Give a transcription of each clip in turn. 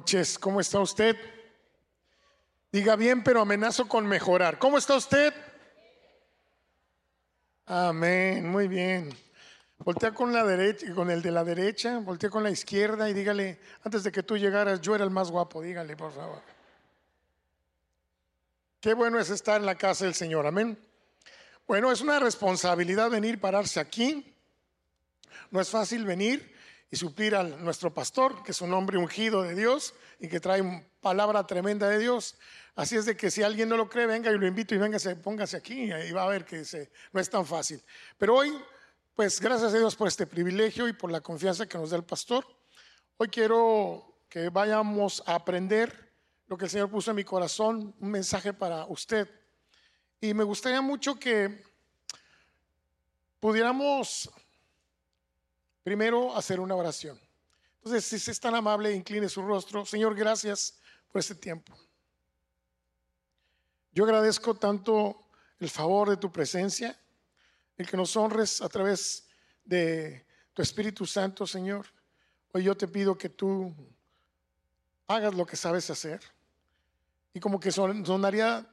Noches, ¿cómo está usted? Diga bien, pero amenazo con mejorar. ¿Cómo está usted? Amén, muy bien. Voltea con la derecha, con el de la derecha, voltea con la izquierda y dígale, antes de que tú llegaras, yo era el más guapo, dígale, por favor. Qué bueno es estar en la casa del Señor, amén. Bueno, es una responsabilidad venir, pararse aquí. No es fácil venir y suplir a nuestro pastor, que es un hombre ungido de Dios y que trae palabra tremenda de Dios. Así es de que si alguien no lo cree, venga y lo invito y véngase, póngase aquí y va a ver que no es tan fácil. Pero hoy, pues gracias a Dios por este privilegio y por la confianza que nos da el pastor. Hoy quiero que vayamos a aprender lo que el Señor puso en mi corazón, un mensaje para usted. Y me gustaría mucho que pudiéramos Primero, hacer una oración. Entonces, si es tan amable, incline su rostro. Señor, gracias por este tiempo. Yo agradezco tanto el favor de tu presencia, el que nos honres a través de tu Espíritu Santo, Señor. Hoy yo te pido que tú hagas lo que sabes hacer. Y como que sonaría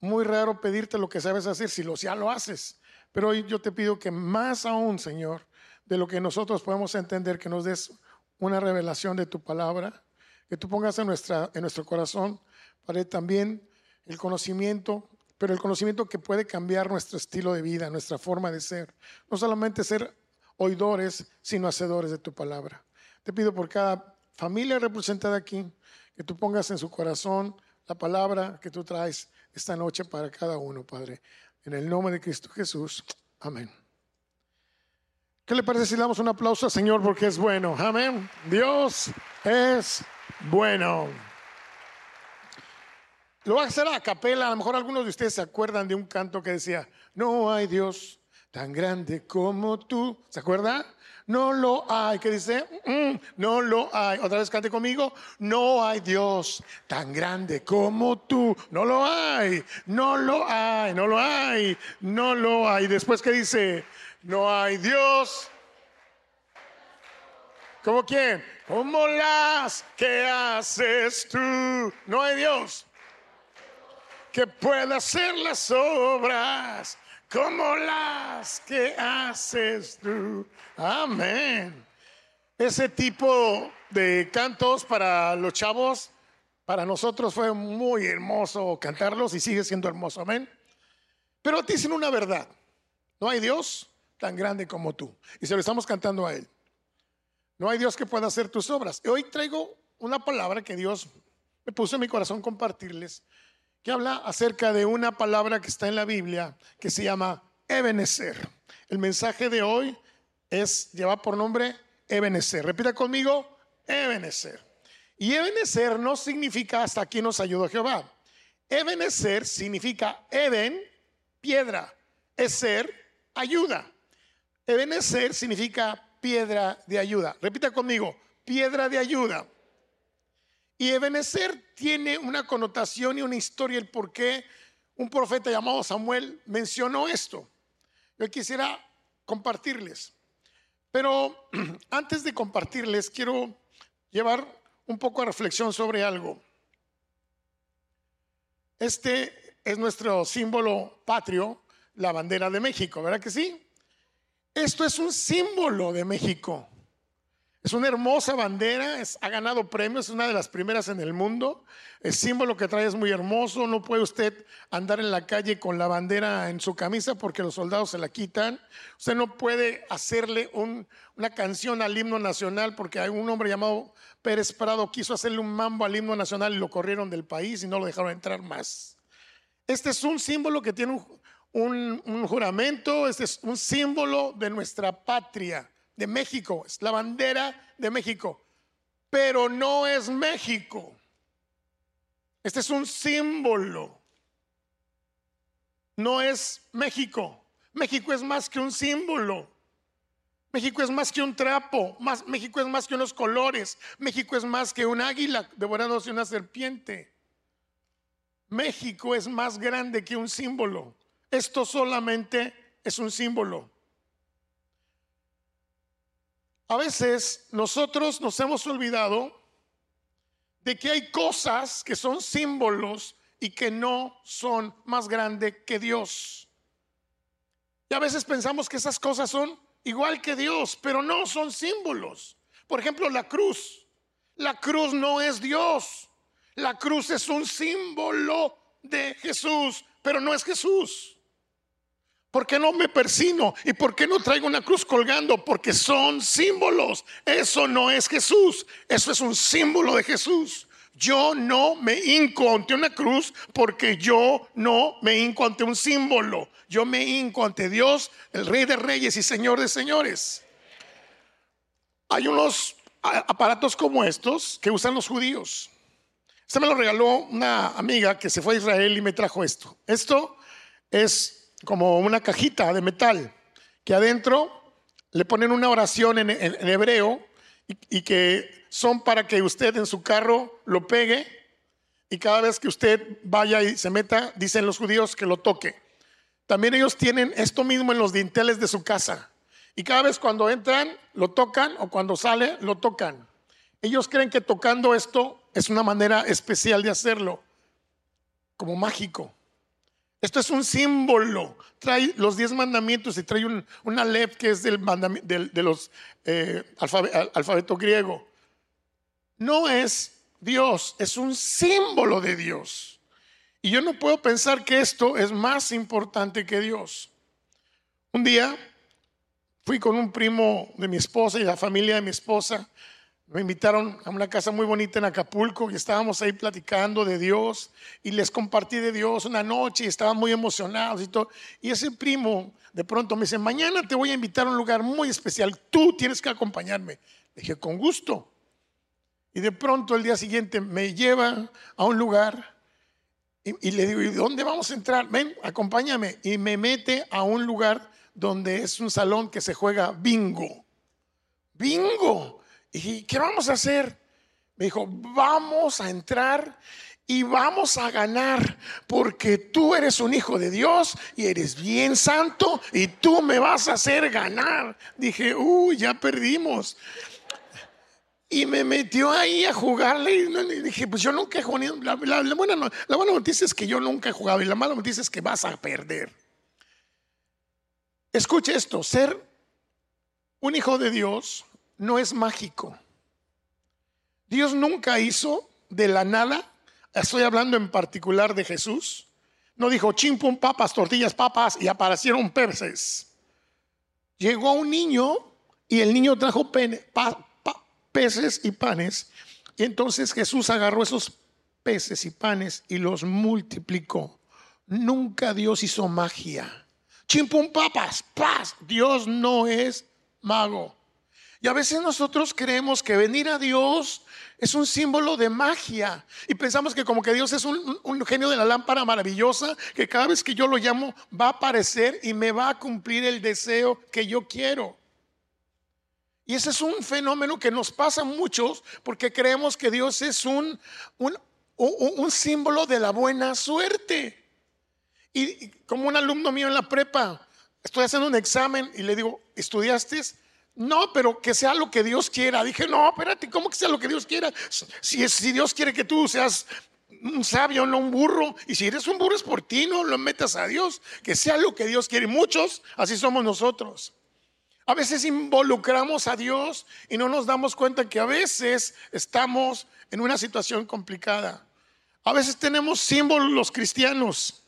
muy raro pedirte lo que sabes hacer si lo, ya lo haces. Pero hoy yo te pido que más aún, Señor, de lo que nosotros podemos entender, que nos des una revelación de tu palabra, que tú pongas en, nuestra, en nuestro corazón, para también el conocimiento, pero el conocimiento que puede cambiar nuestro estilo de vida, nuestra forma de ser. No solamente ser oidores, sino hacedores de tu palabra. Te pido por cada familia representada aquí, que tú pongas en su corazón la palabra que tú traes esta noche para cada uno, Padre. En el nombre de Cristo Jesús. Amén. ¿Qué le parece si le damos un aplauso al Señor porque es bueno? Amén. Dios es bueno. Lo va a hacer a capela. A lo mejor algunos de ustedes se acuerdan de un canto que decía, no hay Dios tan grande como tú. ¿Se acuerda? No lo hay. ¿Qué dice? Mm, no lo hay. Otra vez cante conmigo. No hay Dios tan grande como tú. No lo hay. No lo hay. No lo hay. No lo hay. Después, ¿qué dice? No hay Dios. ¿Cómo quién? Como las que haces tú. No hay Dios que pueda hacer las obras como las que haces tú. Amén. Ese tipo de cantos para los chavos, para nosotros fue muy hermoso cantarlos y sigue siendo hermoso. Amén. Pero dicen una verdad. No hay Dios tan grande como tú. Y se lo estamos cantando a Él. No hay Dios que pueda hacer tus obras. Y hoy traigo una palabra que Dios me puso en mi corazón compartirles, que habla acerca de una palabra que está en la Biblia que se llama Ebenezer. El mensaje de hoy es, lleva por nombre Ebenezer. Repita conmigo, Ebenezer. Y Ebenezer no significa hasta aquí nos ayudó Jehová. Ebenezer significa Eben, piedra, Eser, ayuda. Ebenezer significa piedra de ayuda. Repita conmigo, piedra de ayuda. Y Ebenezer tiene una connotación y una historia, el por qué un profeta llamado Samuel mencionó esto. Yo quisiera compartirles. Pero antes de compartirles, quiero llevar un poco de reflexión sobre algo. Este es nuestro símbolo patrio, la bandera de México, ¿verdad que sí? Esto es un símbolo de México. Es una hermosa bandera, ha ganado premios, es una de las primeras en el mundo. El símbolo que trae es muy hermoso, no puede usted andar en la calle con la bandera en su camisa porque los soldados se la quitan. Usted no puede hacerle una canción al himno nacional porque hay un hombre llamado Pérez Prado quiso hacerle un mambo al himno nacional y lo corrieron del país y no lo dejaron entrar más. Este es un símbolo que tiene un, un, juramento, este es un símbolo de nuestra patria, de México, es la bandera de México, pero no es México. Este es un símbolo, no es México. México es más que un símbolo. México es más que un trapo, más, México es más que unos colores, México es más que un águila devorándose una serpiente. México es más grande que un símbolo. Esto solamente es un símbolo. A veces nosotros nos hemos olvidado de que hay cosas que son símbolos y que no son más grandes que Dios. Y a veces pensamos que esas cosas son igual que Dios, pero no son símbolos. Por ejemplo, la cruz. La cruz no es Dios. La cruz es un símbolo de Jesús, pero no es Jesús. ¿Por qué no me persino? ¿Y por qué no traigo una cruz colgando? Porque son símbolos. Eso no es Jesús. Eso es un símbolo de Jesús. Yo no me hinco ante una cruz porque yo no me hinco ante un símbolo. Yo me hinco ante Dios, el Rey de Reyes y Señor de Señores. Hay unos aparatos como estos que usan los judíos. Este me lo regaló una amiga que se fue a Israel y me trajo esto. Esto es como una cajita de metal que adentro le ponen una oración en, hebreo y, que son para que usted en su carro lo pegue y cada vez que usted vaya y se meta, dicen los judíos que lo toque. También ellos tienen esto mismo en los dinteles de su casa. Y cada vez cuando entran, lo tocan o cuando sale, lo tocan. Ellos creen que tocando esto es una manera especial de hacerlo, como mágico. Esto es un símbolo. Trae los diez mandamientos y trae una lep que es del de los eh, alfabeto, griego. No es Dios, es un símbolo de Dios. Y yo no puedo pensar que esto es más importante que Dios. Un día fui con un primo de mi esposa y la familia de mi esposa me invitaron a una casa muy bonita en Acapulco y estábamos ahí platicando de Dios y les compartí de Dios una noche y estaban muy emocionados y todo. Y ese primo de pronto me dice, mañana te voy a invitar a un lugar muy especial, tú tienes que acompañarme. Le dije, con gusto. Y de pronto el día siguiente me lleva a un lugar y, le digo, ¿y dónde vamos a entrar? Ven, acompáñame. Y me mete a un lugar donde es un salón que se juega bingo. Bingo. Y ¿qué vamos a hacer? Me dijo, vamos a entrar y vamos a ganar porque tú eres un hijo de Dios y eres bien santo y tú me vas a hacer ganar. Dije, uy, ya perdimos. Y me metió ahí a jugarle y dije, pues yo nunca he jugado. La, buena, la buena noticia es que yo nunca he jugado y la mala noticia es que vas a perder. Escuche esto, ser un hijo de Dios no es mágico. Dios nunca hizo de la nada, estoy hablando en particular de Jesús, no dijo chimpum, papas, tortillas, papas y aparecieron peces. Llegó un niño y el niño trajo peces y panes. Y entonces Jesús agarró esos peces y panes y los multiplicó. Nunca Dios hizo magia. Chimpum, papas, paz. Dios no es mago. Y a veces nosotros creemos que venir a Dios es un símbolo de magia. Y pensamos que como que Dios es un, genio de la lámpara maravillosa, que cada vez que yo lo llamo va a aparecer y me va a cumplir el deseo que yo quiero. Y ese es un fenómeno que nos pasa a muchos porque creemos que Dios es un, un, un símbolo de la buena suerte. Y como un alumno mío en la prepa, estoy haciendo un examen y le digo, ¿estudiaste? No, pero que sea lo que Dios quiera. Dije, no, espérate, ¿cómo que sea lo que Dios quiera? Si, Dios quiere que tú seas un sabio, no un burro, y si eres un burro es por ti, no lo metas a Dios, que sea lo que Dios quiere. Muchos, así somos nosotros. A veces involucramos a Dios y no nos damos cuenta que a veces estamos en una situación complicada. A veces tenemos símbolos los cristianos.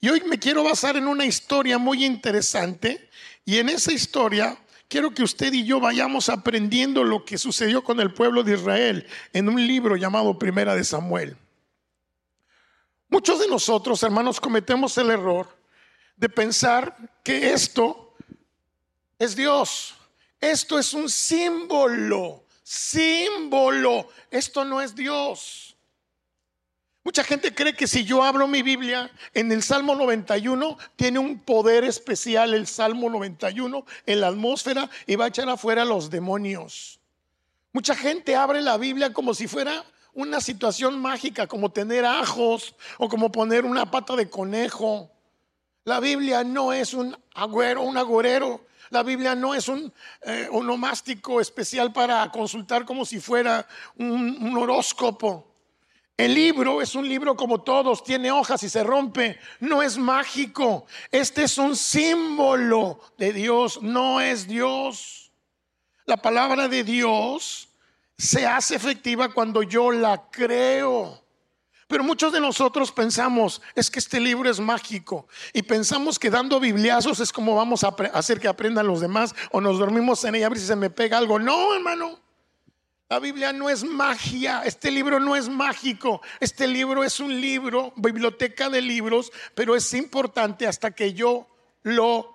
Y hoy me quiero basar en una historia muy interesante. Y en esa historia quiero que usted y yo vayamos aprendiendo lo que sucedió con el pueblo de Israel en un libro llamado Primera de Samuel. Muchos de nosotros, hermanos, cometemos el error de pensar que esto es Dios. Esto es un símbolo, símbolo. Esto no es Dios. Mucha gente cree que si yo abro mi Biblia en el Salmo 91, tiene un poder especial el Salmo 91 en la atmósfera y va a echar afuera los demonios. Mucha gente abre la Biblia como si fuera una situación mágica, como tener ajos o como poner una pata de conejo. La Biblia no es un agüero, un agorero. La Biblia no es un eh, onomástico especial para consultar como si fuera un horóscopo. El libro es un libro como todos, tiene hojas y se rompe. No es mágico. Este es un símbolo de Dios, no es Dios. La palabra de Dios se hace efectiva cuando yo la creo. Pero muchos de nosotros pensamos, es que este libro es mágico y pensamos que dando bibliazos es como vamos a hacer que aprendan los demás o nos dormimos en ella a ver si se me pega algo. No, hermano. La Biblia no es magia, este libro no es mágico, este libro es un libro, biblioteca de libros, pero es importante hasta que yo lo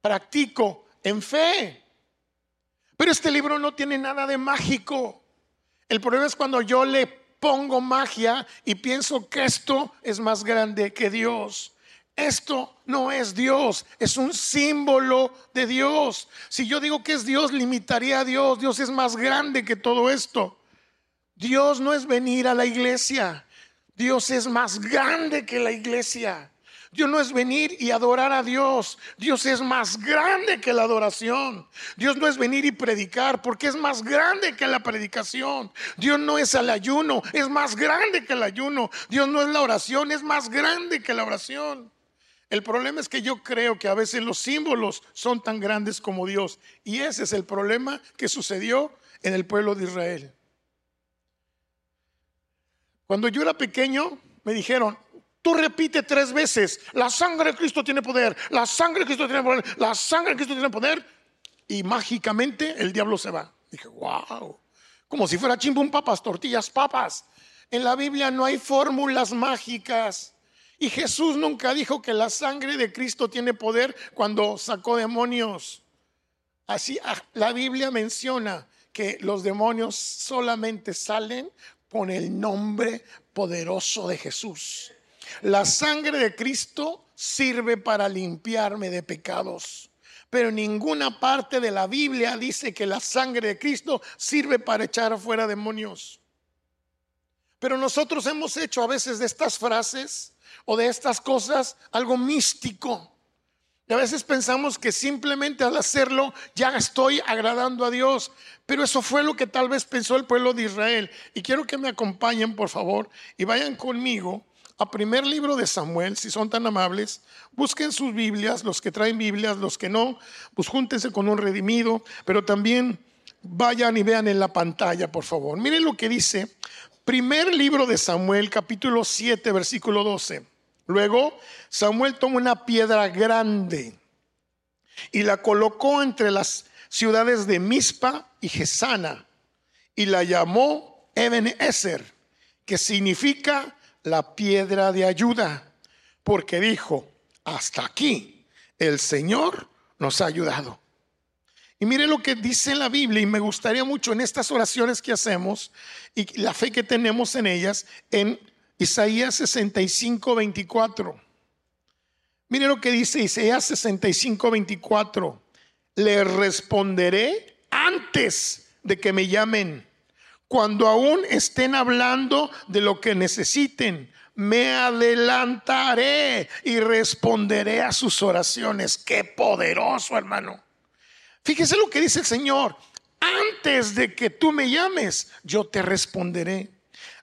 practico en fe. Pero este libro no tiene nada de mágico. El problema es cuando yo le pongo magia y pienso que esto es más grande que Dios. Esto no es Dios, es un símbolo de Dios. Si yo digo que es Dios, limitaría a Dios. Dios es más grande que todo esto. Dios no es venir a la iglesia. Dios es más grande que la iglesia. Dios no es venir y adorar a Dios. Dios es más grande que la adoración. Dios no es venir y predicar porque es más grande que la predicación. Dios no es el ayuno, es más grande que el ayuno. Dios no es la oración, es más grande que la oración. El problema es que yo creo que a veces los símbolos son tan grandes como Dios. Y ese es el problema que sucedió en el pueblo de Israel. Cuando yo era pequeño, me dijeron, Tú repite tres veces, la sangre de Cristo tiene poder, la sangre de Cristo tiene poder, la sangre de Cristo tiene poder, y mágicamente el diablo se va. Dije, wow, como si fuera chimbum papas, tortillas papas. En la Biblia no hay fórmulas mágicas. Y Jesús nunca dijo que la sangre de Cristo tiene poder cuando sacó demonios. Así ah, la Biblia menciona que los demonios solamente salen con el nombre poderoso de Jesús. La sangre de Cristo sirve para limpiarme de pecados. Pero ninguna parte de la Biblia dice que la sangre de Cristo sirve para echar afuera demonios. Pero nosotros hemos hecho a veces de estas frases o de estas cosas algo místico. Y a veces pensamos que simplemente al hacerlo ya estoy agradando a Dios. Pero eso fue lo que tal vez pensó el pueblo de Israel. Y quiero que me acompañen, por favor, y vayan conmigo a primer libro de Samuel, si son tan amables, busquen sus Biblias, los que traen Biblias, los que no, pues júntense con un redimido, pero también vayan y vean en la pantalla, por favor. Miren lo que dice, primer libro de Samuel, capítulo 7, versículo 12. Luego, Samuel tomó una piedra grande y la colocó entre las ciudades de Mispa y Gesana y la llamó Eben Ezer, que significa la piedra de ayuda, porque dijo, hasta aquí el Señor nos ha ayudado. Y mire lo que dice la Biblia, y me gustaría mucho en estas oraciones que hacemos y la fe que tenemos en ellas, en Isaías 65, 24. Mire lo que dice Isaías 65, 24. Le responderé antes de que me llamen cuando aún estén hablando de lo que necesiten, me adelantaré y responderé a sus oraciones. Qué poderoso, hermano. Fíjese lo que dice el Señor. Antes de que tú me llames, yo te responderé.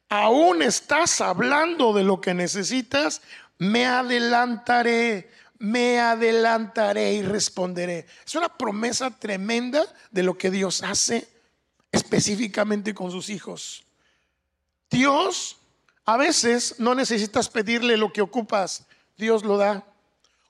Aún estás hablando de lo que necesitas, me adelantaré, me adelantaré y responderé. Es una promesa tremenda de lo que Dios hace específicamente con sus hijos. Dios, a veces no necesitas pedirle lo que ocupas, Dios lo da.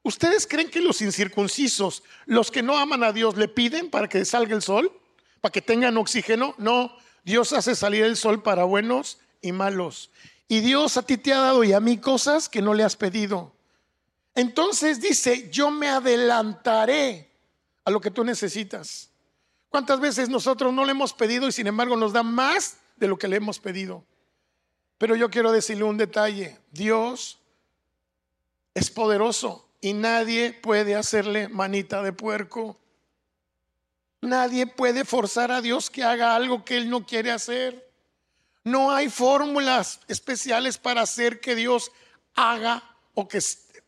¿Ustedes creen que los incircuncisos, los que no aman a Dios, le piden para que salga el sol? ¿Para que tengan oxígeno? No, Dios hace salir el sol para buenos y malos. Y Dios a ti te ha dado y a mí cosas que no le has pedido. Entonces dice, yo me adelantaré a lo que tú necesitas. ¿Cuántas veces nosotros no le hemos pedido y sin embargo nos da más de lo que le hemos pedido? Pero yo quiero decirle un detalle. Dios es poderoso y nadie puede hacerle manita de puerco. Nadie puede forzar a Dios que haga algo que Él no quiere hacer. No hay fórmulas especiales para hacer que Dios haga o que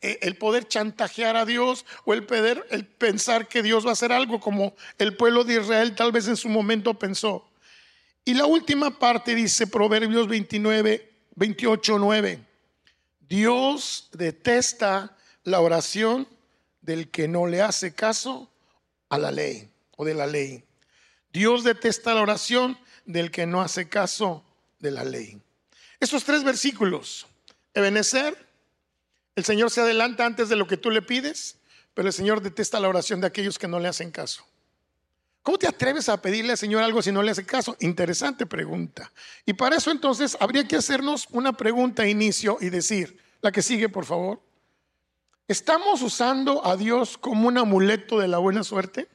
eh, el poder chantajear a Dios o el, poder, el pensar que Dios va a hacer algo como el pueblo de Israel tal vez en su momento pensó. Y la última parte dice Proverbios 29, 28, 9. Dios detesta la oración del que no le hace caso a la ley o de la ley. Dios detesta la oración del que no hace caso de la ley. Estos tres versículos, Ebenezer, el Señor se adelanta antes de lo que tú le pides, pero el Señor detesta la oración de aquellos que no le hacen caso. ¿Cómo te atreves a pedirle al Señor algo si no le hace caso? Interesante pregunta. Y para eso entonces habría que hacernos una pregunta a inicio y decir, la que sigue por favor, ¿estamos usando a Dios como un amuleto de la buena suerte?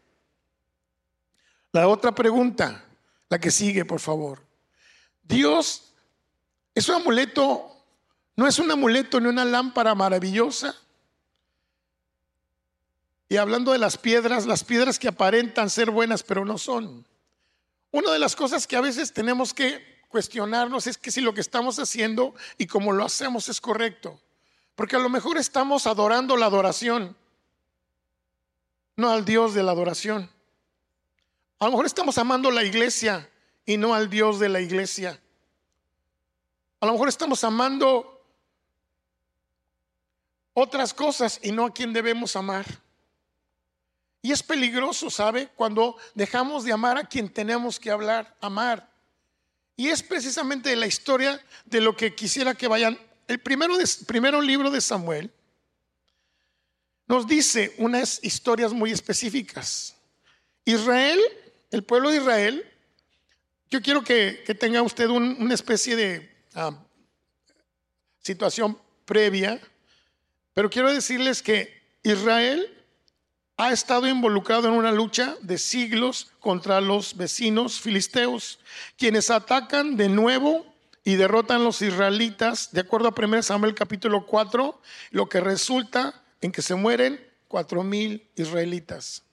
La otra pregunta, la que sigue por favor. Dios es un amuleto, no es un amuleto ni una lámpara maravillosa y hablando de las piedras, las piedras que aparentan ser buenas pero no son. Una de las cosas que a veces tenemos que cuestionarnos es que si lo que estamos haciendo y como lo hacemos es correcto. Porque a lo mejor estamos adorando la adoración, no al Dios de la adoración. A lo mejor estamos amando la iglesia y no al Dios de la iglesia. A lo mejor estamos amando otras cosas y no a quien debemos amar. Y es peligroso, ¿sabe? Cuando dejamos de amar a quien tenemos que hablar, amar. Y es precisamente la historia de lo que quisiera que vayan. El primero, primero libro de Samuel nos dice unas historias muy específicas. Israel, el pueblo de Israel, yo quiero que, tenga usted una especie de ah, situación previa, pero quiero decirles que Israel ha estado involucrado en una lucha de siglos contra los vecinos filisteos, quienes atacan de nuevo y derrotan los israelitas, de acuerdo a 1 Samuel capítulo 4, lo que resulta en que se mueren cuatro mil israelitas.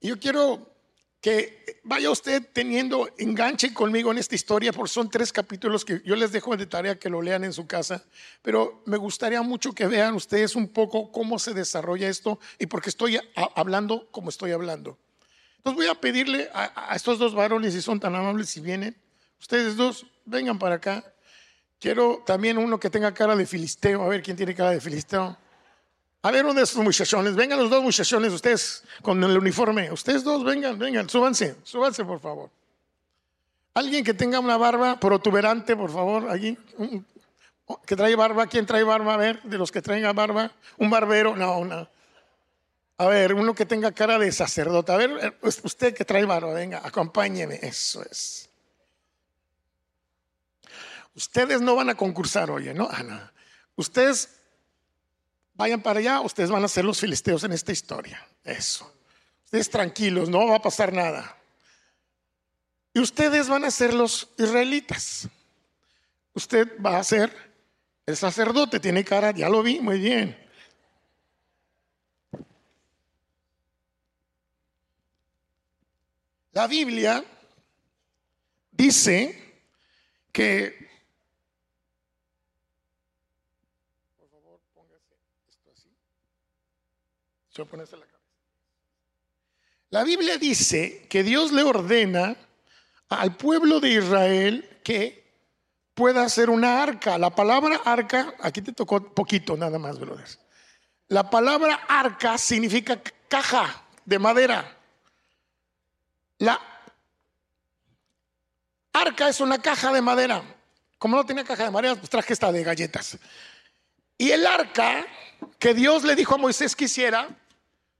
Yo quiero que vaya usted teniendo enganche conmigo en esta historia, porque son tres capítulos que yo les dejo de tarea que lo lean en su casa, pero me gustaría mucho que vean ustedes un poco cómo se desarrolla esto y porque estoy hablando como estoy hablando. Entonces voy a pedirle a, a estos dos varones, si son tan amables, si vienen, ustedes dos, vengan para acá. Quiero también uno que tenga cara de filisteo, a ver quién tiene cara de filisteo. A ver, uno de estos muchachones, vengan los dos muchachones, ustedes con el uniforme, ustedes dos, vengan, vengan, súbanse, súbanse por favor. Alguien que tenga una barba protuberante, por favor, allí, que trae barba, ¿quién trae barba? A ver, de los que traigan barba, un barbero, no, no. A ver, uno que tenga cara de sacerdote, a ver, eh, usted que trae barba, venga, acompáñeme, eso es. Ustedes no van a concursar, oye, ¿no? Ana. Ustedes vayan para allá, ustedes van a ser los filisteos en esta historia. Eso. Ustedes tranquilos, no va a pasar nada. Y ustedes van a ser los israelitas. Usted va a ser el sacerdote, tiene cara, ya lo vi, muy bien. La Biblia dice que la Biblia dice que Dios le ordena al pueblo de Israel que pueda hacer una arca. La palabra arca, aquí te tocó poquito nada más, brothers. La palabra arca significa caja de madera. La arca es una caja de madera. Como no tenía caja de madera, pues traje esta de galletas. Y el arca que Dios le dijo a Moisés que hiciera,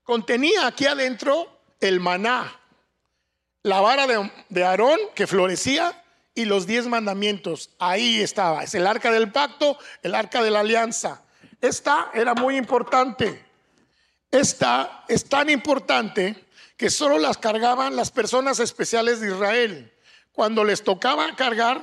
contenía aquí adentro el maná, la vara de, Aarón que florecía y los diez mandamientos. Ahí estaba, es el arca del pacto, el arca de la alianza. Esta era muy importante. Esta es tan importante que solo las cargaban las personas especiales de Israel. Cuando les tocaba cargar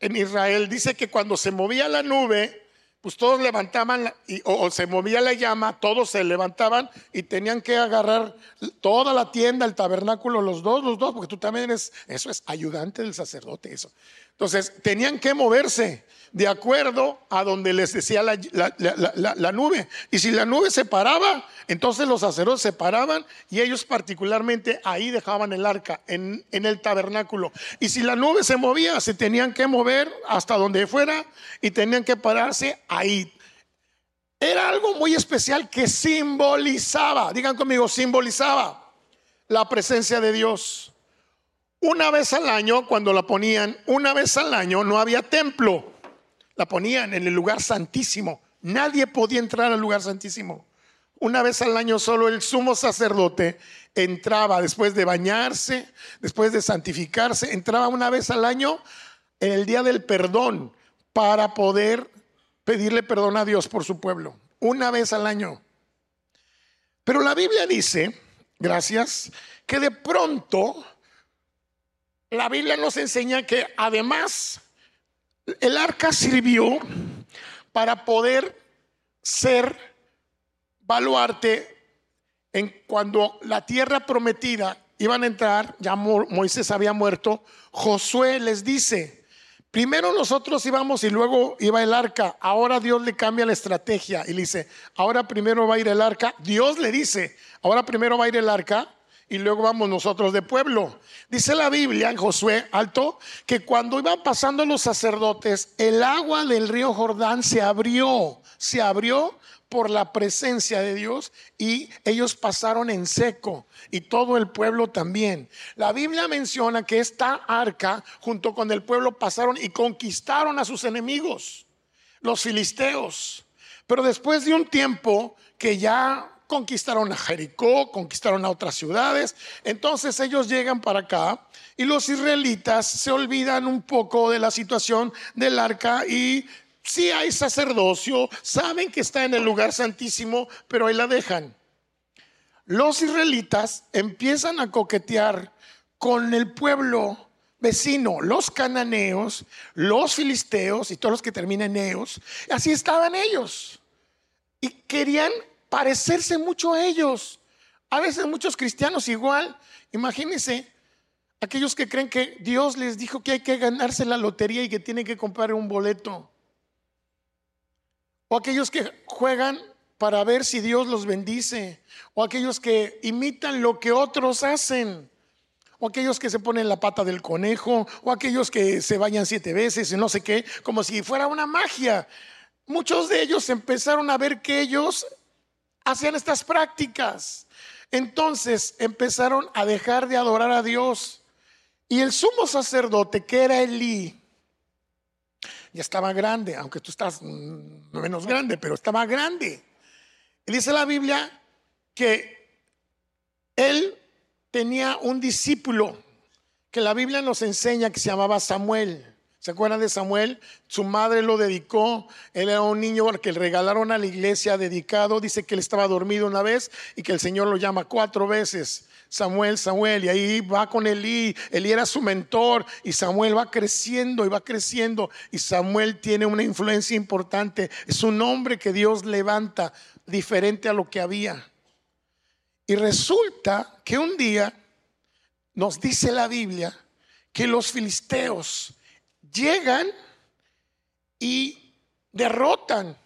en Israel, dice que cuando se movía la nube, pues todos levantaban o, se movía la llama, todos se levantaban y tenían que agarrar toda la tienda, el tabernáculo, los dos, los dos, porque tú también eres, eso es ayudante del sacerdote, eso. Entonces, tenían que moverse de acuerdo a donde les decía la, nube. Y si la nube se paraba, entonces los sacerdotes se paraban y ellos particularmente ahí dejaban el arca, en, en el tabernáculo. Y si la nube se movía, se tenían que mover hasta donde fuera y tenían que pararse ahí. Era algo muy especial que simbolizaba, digan conmigo, simbolizaba la presencia de Dios. Una vez al año, cuando la ponían, una vez al año no había templo. La ponían en el lugar santísimo. Nadie podía entrar al lugar santísimo. Una vez al año solo el sumo sacerdote entraba después de bañarse, después de santificarse, entraba una vez al año en el día del perdón para poder pedirle perdón a Dios por su pueblo. Una vez al año. Pero la Biblia dice, gracias, que de pronto la Biblia nos enseña que además el arca sirvió para poder ser baluarte en cuando la tierra prometida iban a entrar, ya Moisés había muerto, Josué les dice, primero nosotros íbamos y luego iba el arca, ahora Dios le cambia la estrategia y le dice, ahora primero va a ir el arca, Dios le dice, ahora primero va a ir el arca y luego vamos nosotros de pueblo. Dice la Biblia en Josué alto que cuando iban pasando los sacerdotes, el agua del río Jordán se abrió, se abrió por la presencia de Dios y ellos pasaron en seco y todo el pueblo también. La Biblia menciona que esta arca junto con el pueblo pasaron y conquistaron a sus enemigos, los filisteos. Pero después de un tiempo que ya conquistaron a Jericó, conquistaron a otras ciudades. Entonces ellos llegan para acá y los israelitas se olvidan un poco de la situación del arca y si hay sacerdocio, saben que está en el lugar santísimo, pero ahí la dejan. Los israelitas empiezan a coquetear con el pueblo vecino, los cananeos, los filisteos y todos los que terminan en eos. Así estaban ellos. Y querían parecerse mucho a ellos. A veces muchos cristianos igual, imagínense, aquellos que creen que Dios les dijo que hay que ganarse la lotería y que tienen que comprar un boleto. O aquellos que juegan para ver si Dios los bendice. O aquellos que imitan lo que otros hacen. O aquellos que se ponen la pata del conejo. O aquellos que se bañan siete veces y no sé qué. Como si fuera una magia. Muchos de ellos empezaron a ver que ellos hacían estas prácticas. Entonces empezaron a dejar de adorar a Dios. Y el sumo sacerdote, que era Elí, ya estaba grande, aunque tú estás menos grande, pero estaba grande. Y dice la Biblia que él tenía un discípulo que la Biblia nos enseña que se llamaba Samuel. ¿Se acuerdan de Samuel? Su madre lo dedicó. Él era un niño que le regalaron a la iglesia dedicado. Dice que él estaba dormido una vez y que el Señor lo llama cuatro veces. Samuel, Samuel, y ahí va con Elí, Elí era su mentor, y Samuel va creciendo y va creciendo, y Samuel tiene una influencia importante, es un hombre que Dios levanta diferente a lo que había. Y resulta que un día nos dice la Biblia que los filisteos llegan y derrotan.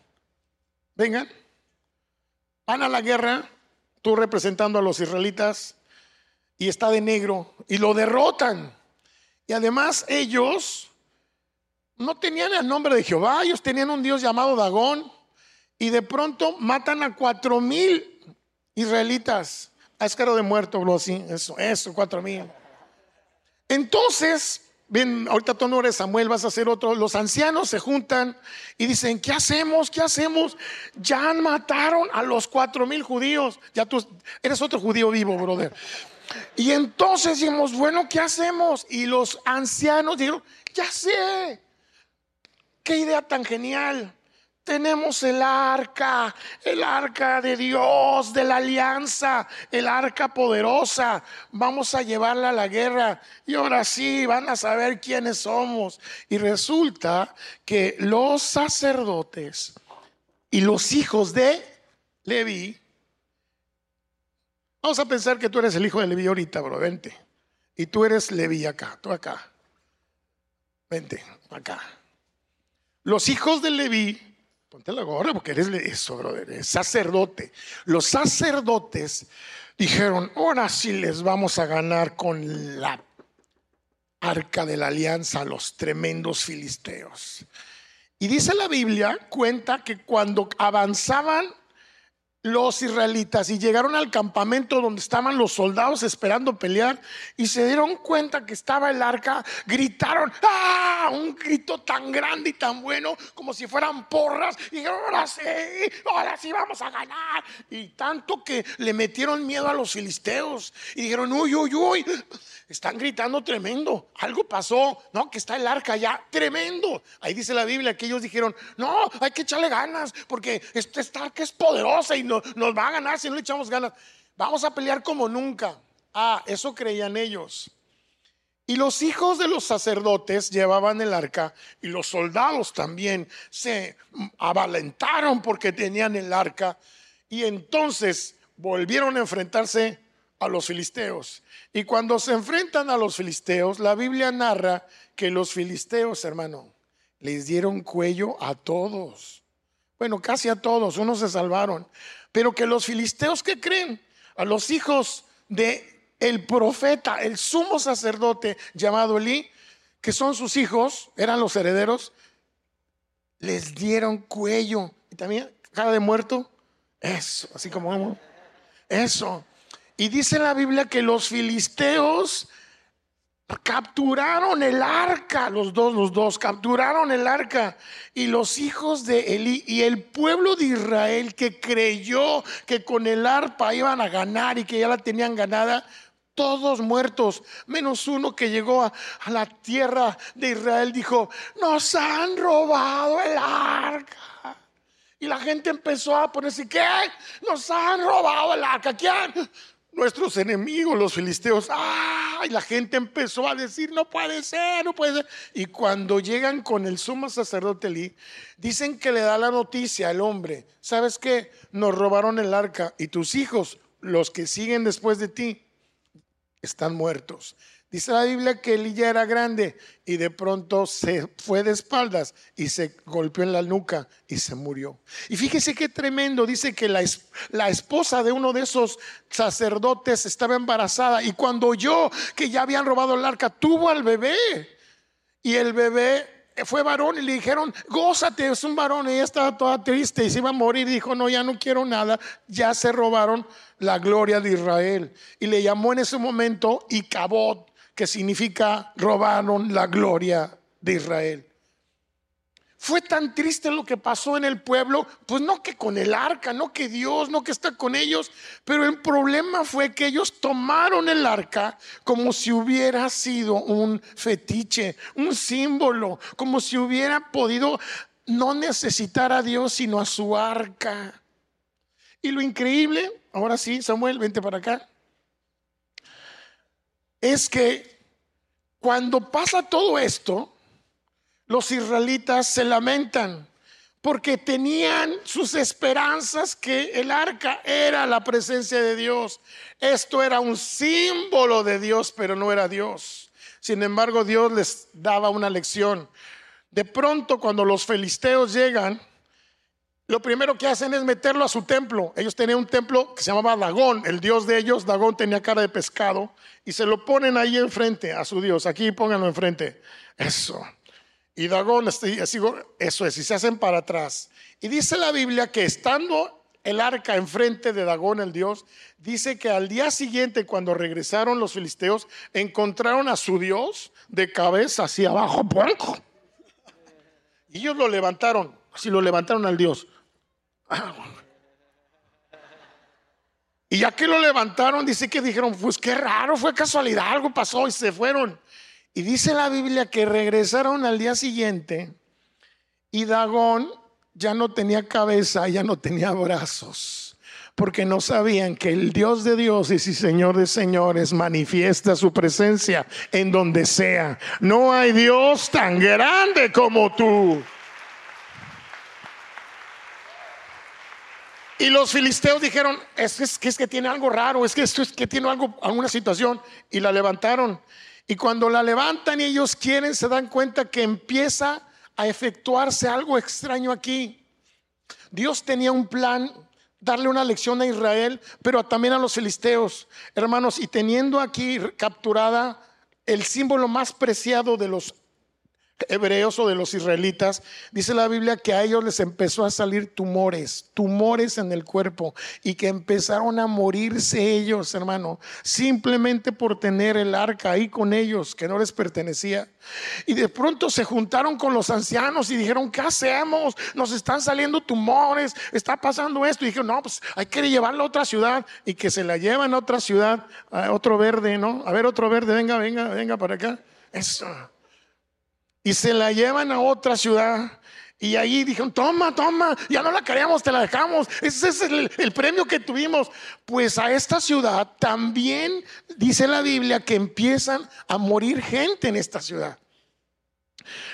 Vengan, van a la guerra, tú representando a los israelitas, y está de negro, y lo derrotan. Y además ellos no tenían el nombre de Jehová, ellos tenían un Dios llamado Dagón, y de pronto matan a cuatro mil israelitas. A escaro de muerto, bro, así, eso, eso, cuatro mil. Entonces, Bien, ahorita tú no eres Samuel, vas a hacer otro. Los ancianos se juntan y dicen, ¿qué hacemos? ¿Qué hacemos? Ya mataron a los cuatro mil judíos. Ya tú eres otro judío vivo, brother. Y entonces dijimos, bueno, ¿qué hacemos? Y los ancianos dijeron, ya sé, qué idea tan genial tenemos el arca, el arca de Dios, de la alianza, el arca poderosa. Vamos a llevarla a la guerra y ahora sí van a saber quiénes somos. Y resulta que los sacerdotes Y los hijos de Leví, vamos a pensar que tú eres el hijo de Leví ahorita, bro, vente. Y tú eres Leví acá, tú acá. Vente, acá. Los hijos de Leví, ponte la gorra porque eres eso, brother, eres sacerdote. Los sacerdotes dijeron, ahora sí les vamos a ganar con la arca de la alianza a los tremendos filisteos. Y dice la Biblia, cuenta que cuando avanzaban los israelitas y llegaron al campamento donde estaban los soldados esperando pelear y se dieron cuenta que estaba el arca, gritaron, ¡ah! Un grito tan grande y tan bueno como si fueran porras y dijeron, ahora sí, ahora sí vamos a ganar. Y tanto que le metieron miedo a los filisteos y dijeron, uy, uy, uy, están gritando tremendo, algo pasó, ¿no? Que está el arca ya, tremendo. Ahí dice la Biblia que ellos dijeron, no, hay que echarle ganas porque esta arca es poderosa y nos va a ganar si no le echamos ganas. Vamos a pelear como nunca. Ah, eso creían ellos. Y los hijos de los sacerdotes llevaban el arca y los soldados también se avalentaron porque tenían el arca y entonces volvieron a enfrentarse a los filisteos. Y cuando se enfrentan a los filisteos, la Biblia narra que los filisteos, hermano, les dieron cuello a todos. Bueno, casi a todos, unos se salvaron. Pero que los filisteos que creen a los hijos de el profeta, el sumo sacerdote llamado Elí, que son sus hijos, eran los herederos, les dieron cuello y también cara de muerto. Eso, así como eso. Y dice la Biblia que los filisteos capturaron el arca, los dos, los dos, capturaron el arca. Y los hijos de Elí y el pueblo de Israel que creyó que con el arpa iban a ganar y que ya la tenían ganada, todos muertos, menos uno que llegó a, a la tierra de Israel, dijo, nos han robado el arca. Y la gente empezó a ponerse, ¿qué? Nos han robado el arca. ¿Quién? Nuestros enemigos, los filisteos, ¡ah! Y la gente empezó a decir, no puede ser, no puede ser. Y cuando llegan con el sumo sacerdote Elí, dicen que le da la noticia al hombre, ¿sabes qué? Nos robaron el arca y tus hijos, los que siguen después de ti, están muertos. Dice la Biblia que Elí ya era grande y de pronto se fue de espaldas y se golpeó en la nuca y se murió. Y fíjese qué tremendo, dice que la, esposa de uno de esos sacerdotes estaba embarazada y cuando oyó que ya habían robado el arca, tuvo al bebé. Y el bebé fue varón y le dijeron, gózate, es un varón. Ella estaba toda triste y se iba a morir. Dijo, no, ya no quiero nada. Ya se robaron la gloria de Israel. Y le llamó en ese momento Icabod que significa robaron la gloria de Israel. Fue tan triste lo que pasó en el pueblo, pues no que con el arca, no que Dios, no que está con ellos, pero el problema fue que ellos tomaron el arca como si hubiera sido un fetiche, un símbolo, como si hubiera podido no necesitar a Dios sino a su arca. Y lo increíble, ahora sí, Samuel, vente para acá es que cuando pasa todo esto, los israelitas se lamentan porque tenían sus esperanzas que el arca era la presencia de Dios. Esto era un símbolo de Dios, pero no era Dios. Sin embargo, Dios les daba una lección. De pronto, cuando los filisteos llegan, lo primero que hacen es meterlo a su templo. Ellos tenían un templo que se llamaba Dagón, el dios de ellos. Dagón tenía cara de pescado y se lo ponen ahí enfrente a su dios. Aquí pónganlo enfrente. Eso. Y Dagón, así, eso es, y se hacen para atrás. Y dice la Biblia que estando el arca enfrente de Dagón, el dios, dice que al día siguiente, cuando regresaron los filisteos, encontraron a su dios de cabeza hacia abajo. Y ellos lo levantaron, así lo levantaron al dios. Y ya que lo levantaron, dice que dijeron, pues qué raro, fue casualidad, algo pasó y se fueron. Y dice la Biblia que regresaron al día siguiente y Dagón ya no tenía cabeza, ya no tenía brazos, porque no sabían que el Dios de dioses y Señor de señores manifiesta su presencia en donde sea. No hay Dios tan grande como tú. Y los filisteos dijeron, es que, es que tiene algo raro, es que es que tiene algo, alguna situación. Y la levantaron. Y cuando la levantan y ellos quieren, se dan cuenta que empieza a efectuarse algo extraño aquí. Dios tenía un plan, darle una lección a Israel, pero también a los filisteos, hermanos, y teniendo aquí capturada el símbolo más preciado de los hebreos o de los israelitas, dice la Biblia que a ellos les empezó a salir tumores, tumores en el cuerpo y que empezaron a morirse ellos, hermano, simplemente por tener el arca ahí con ellos que no les pertenecía. Y de pronto se juntaron con los ancianos y dijeron, ¿qué hacemos? Nos están saliendo tumores, está pasando esto. Y dijeron, no, pues hay que llevarla a otra ciudad y que se la llevan a otra ciudad, a otro verde, ¿no? A ver, otro verde, venga, venga, venga para acá. Eso y se la llevan a otra ciudad. Y ahí dijeron, toma, toma, ya no la queríamos, te la dejamos. Ese es el, el, premio que tuvimos. Pues a esta ciudad también dice la Biblia que empiezan a morir gente en esta ciudad.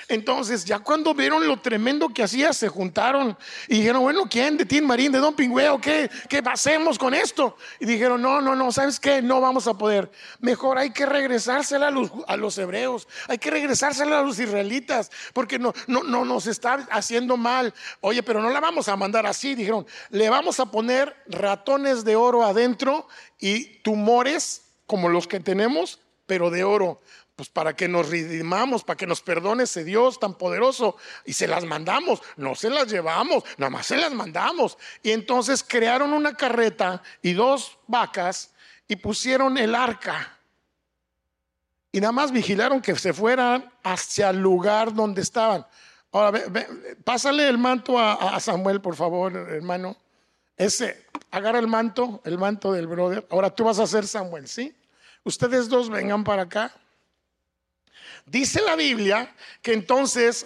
Entonces, ya cuando vieron lo tremendo que hacía, se juntaron y dijeron, bueno, ¿quién? ¿De Tim Marín? ¿De Don Pingüeo? ¿Qué, ¿Qué hacemos con esto? Y dijeron, no, no, no, ¿sabes qué? No vamos a poder. Mejor hay que regresársela a los, a los hebreos, hay que regresársela a los israelitas, porque no, no, no nos está haciendo mal. Oye, pero no la vamos a mandar así. Dijeron, le vamos a poner ratones de oro adentro y tumores como los que tenemos, pero de oro pues para que nos redimamos, para que nos perdone ese Dios tan poderoso. Y se las mandamos, no se las llevamos, nada más se las mandamos. Y entonces crearon una carreta y dos vacas y pusieron el arca. Y nada más vigilaron que se fueran hacia el lugar donde estaban. Ahora, pásale el manto a, a Samuel, por favor, hermano. Ese, agarra el manto, el manto del brother. Ahora tú vas a ser Samuel, ¿sí? Ustedes dos vengan para acá. Dice la Biblia que entonces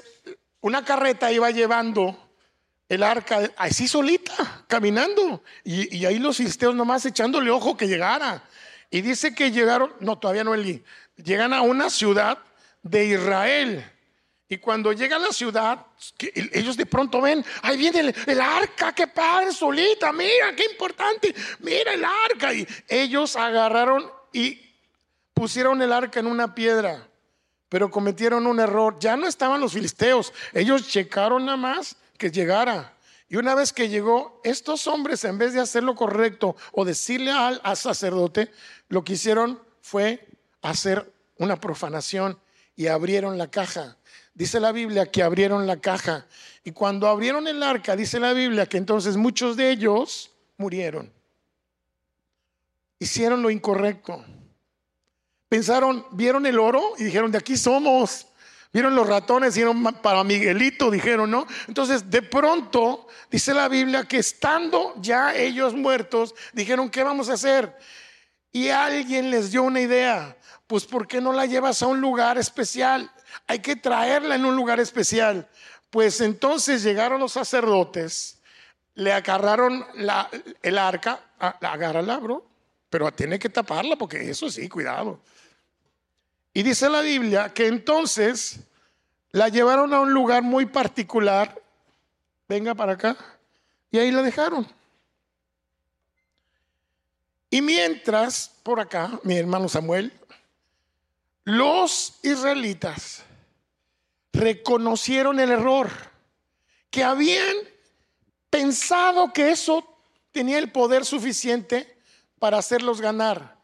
una carreta iba llevando el arca así solita, caminando. Y, ahí los filisteos nomás echándole ojo que llegara. Y dice que llegaron, no, todavía no Eli, llegan a una ciudad de Israel. Y cuando llega a la ciudad, ellos de pronto ven, ahí viene el, el, arca, qué padre, solita, mira, qué importante, mira el arca. Y ellos agarraron y pusieron el arca en una piedra pero cometieron un error. Ya no estaban los filisteos, ellos checaron nada más que llegara. Y una vez que llegó, estos hombres, en vez de hacer lo correcto o decirle al, sacerdote, lo que hicieron fue hacer una profanación y abrieron la caja. Dice la Biblia que abrieron la caja. Y cuando abrieron el arca, dice la Biblia que entonces muchos de ellos murieron. Hicieron lo incorrecto. Pensaron, vieron el oro y dijeron, de aquí somos. Vieron los ratones, para Miguelito, dijeron, ¿no? Entonces, de pronto, dice la Biblia que estando ya ellos muertos, dijeron, ¿qué vamos a hacer? Y alguien les dio una idea, pues ¿por qué no la llevas a un lugar especial? Hay que traerla en un lugar especial. Pues entonces llegaron los sacerdotes, le agarraron el arca, ah, agárrala, bro, pero tiene que taparla porque eso sí, cuidado. Y dice la Biblia que entonces la llevaron a un lugar muy particular. Venga para acá. Y ahí la dejaron. Y mientras, por acá, mi hermano Samuel, los israelitas reconocieron el error, que habían pensado que eso tenía el poder suficiente para hacerlos ganar.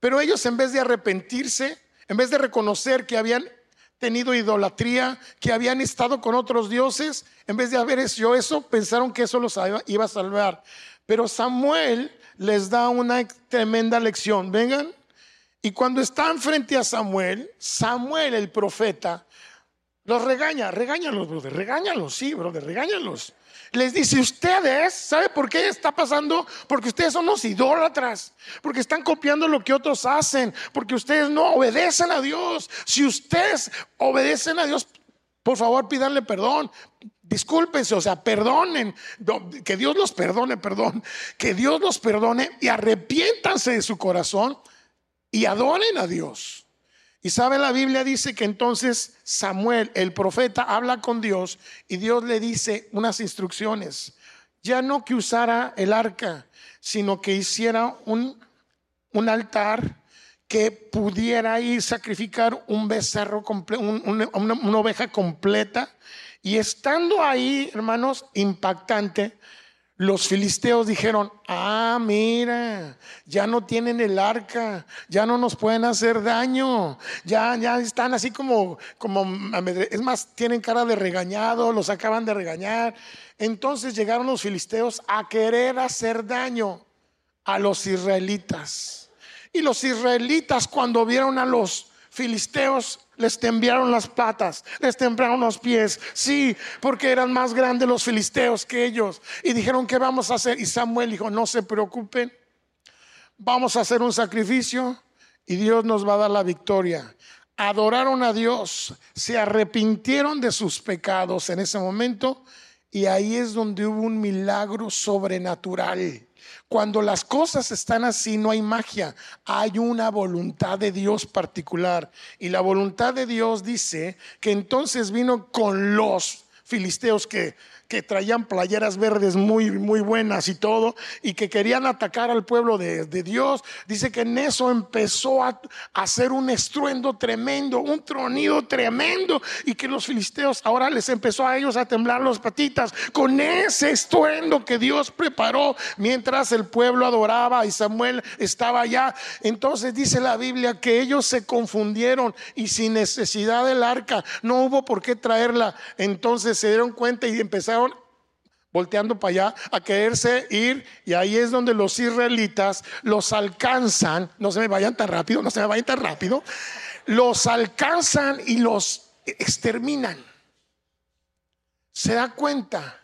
Pero ellos en vez de arrepentirse, en vez de reconocer que habían tenido idolatría, que habían estado con otros dioses, en vez de haber hecho eso, pensaron que eso los iba a salvar. Pero Samuel les da una tremenda lección. Vengan. Y cuando están frente a Samuel, Samuel el profeta, los regaña, regáñalos, brother, regáñalos, sí, brother, regáñalos les dice, ustedes, ¿sabe por qué está pasando? Porque ustedes son los idólatras, porque están copiando lo que otros hacen, porque ustedes no obedecen a Dios. Si ustedes obedecen a Dios, por favor pídanle perdón, discúlpense, o sea, perdonen, que Dios los perdone, perdón, que Dios los perdone y arrepiéntanse de su corazón y adoren a Dios. Y sabe, la Biblia dice que entonces Samuel, el profeta, habla con Dios y Dios le dice unas instrucciones. ya no que usara el arca, sino que hiciera un, un altar que pudiera ir sacrificar un becerro, una, una oveja completa. Y estando ahí, hermanos, impactante, los filisteos dijeron, ah, mira, ya no tienen el arca, ya no nos pueden hacer daño, ya, ya están así como, como, es más, tienen cara de regañado, los acaban de regañar. Entonces llegaron los filisteos a querer hacer daño a los israelitas. Y los israelitas cuando vieron a los filisteos les temblaron las patas, les temblaron los pies. Sí, porque eran más grandes los filisteos que ellos. Y dijeron, ¿qué vamos a hacer? Y Samuel dijo, no se preocupen, vamos a hacer un sacrificio y Dios nos va a dar la victoria. Adoraron a Dios, se arrepintieron de sus pecados en ese momento y ahí es donde hubo un milagro sobrenatural. Cuando las cosas están así, no hay magia, hay una voluntad de Dios particular. Y la voluntad de Dios dice que entonces vino con los filisteos que que traían playeras verdes muy, muy buenas y todo, y que querían atacar al pueblo de, Dios. Dice que en eso empezó a, hacer un estruendo tremendo, un tronido tremendo, y que los filisteos ahora les empezó a ellos a temblar las patitas con ese estruendo que Dios preparó mientras el pueblo adoraba y Samuel estaba allá. Entonces dice la Biblia que ellos se confundieron y sin necesidad del arca, no hubo por qué traerla. Entonces se dieron cuenta y empezaron volteando para allá a quererse ir y ahí es donde los israelitas los alcanzan, no se me vayan tan rápido, no se me vayan tan rápido, los alcanzan y los exterminan. Se da cuenta,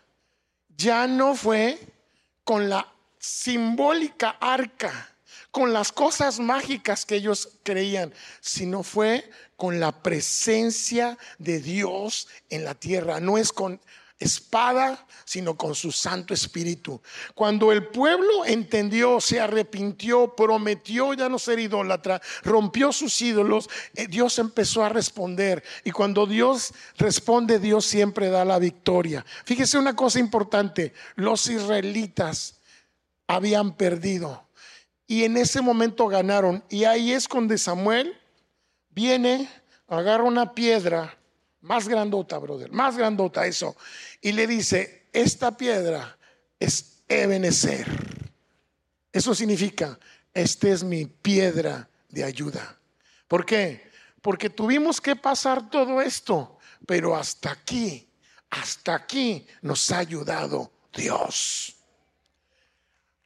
ya no fue con la simbólica arca, con las cosas mágicas que ellos creían, sino fue con la presencia de Dios en la tierra, no es con espada, sino con su Santo Espíritu. Cuando el pueblo entendió, se arrepintió, prometió ya no ser idólatra, rompió sus ídolos, eh, Dios empezó a responder. Y cuando Dios responde, Dios siempre da la victoria. Fíjese una cosa importante, los israelitas habían perdido y en ese momento ganaron. Y ahí es cuando Samuel viene, agarra una piedra más grandota, brother, más grandota eso. Y le dice, esta piedra es Ebenezer. Eso significa, esta es mi piedra de ayuda. ¿Por qué? Porque tuvimos que pasar todo esto, pero hasta aquí, hasta aquí nos ha ayudado Dios.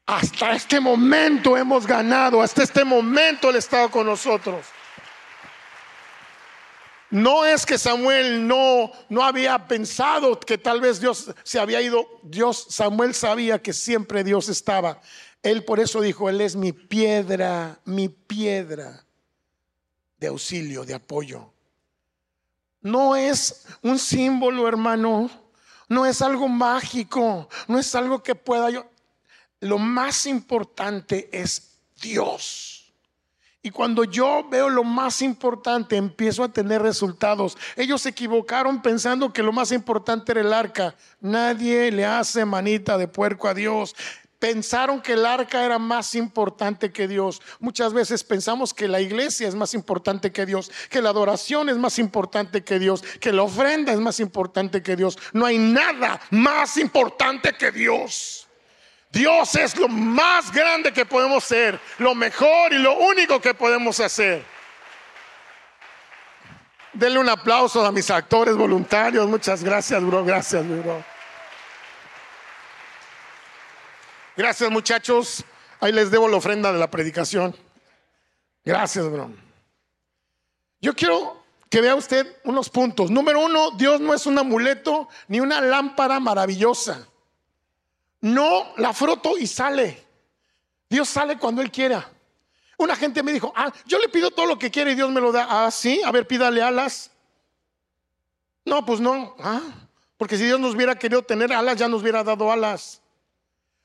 Hasta este momento hemos ganado, hasta este momento Él ha estado con nosotros. No es que Samuel no, no había pensado que tal vez Dios se había ido. Dios, Samuel sabía que siempre Dios estaba. Él por eso dijo, Él es mi piedra, mi piedra de auxilio, de apoyo. No es un símbolo, hermano. No es algo mágico. No es algo que pueda yo. Lo más importante es Dios. Y cuando yo veo lo más importante, empiezo a tener resultados. Ellos se equivocaron pensando que lo más importante era el arca. Nadie le hace manita de puerco a Dios. Pensaron que el arca era más importante que Dios. Muchas veces pensamos que la iglesia es más importante que Dios, que la adoración es más importante que Dios, que la ofrenda es más importante que Dios. No hay nada más importante que Dios. Dios es lo más grande que podemos ser, lo mejor y lo único que podemos hacer. Denle un aplauso a mis actores voluntarios. Muchas gracias, bro. Gracias, bro. Gracias, muchachos. Ahí les debo la ofrenda de la predicación. Gracias, bro. Yo quiero que vea usted unos puntos. Número uno, Dios no es un amuleto ni una lámpara maravillosa. No la froto y sale. Dios sale cuando Él quiera. Una gente me dijo, ah, yo le pido todo lo que quiere y Dios me lo da. Ah, sí, a ver, pídale alas. No, pues no. Ah, porque si Dios nos hubiera querido tener alas, ya nos hubiera dado alas.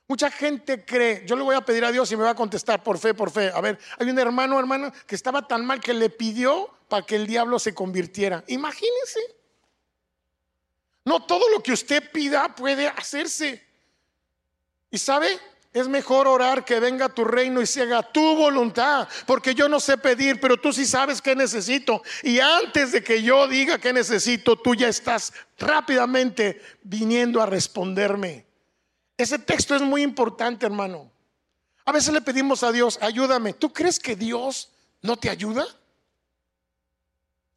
Mucha gente cree, yo le voy a pedir a Dios y me va a contestar por fe, por fe. A ver, hay un hermano, hermano, que estaba tan mal que le pidió para que el diablo se convirtiera. Imagínense. No todo lo que usted pida puede hacerse. Y sabe, es mejor orar que venga tu reino y se haga tu voluntad, porque yo no sé pedir, pero tú sí sabes qué necesito. Y antes de que yo diga qué necesito, tú ya estás rápidamente viniendo a responderme. Ese texto es muy importante, hermano. A veces le pedimos a Dios, ayúdame. ¿Tú crees que Dios no te ayuda?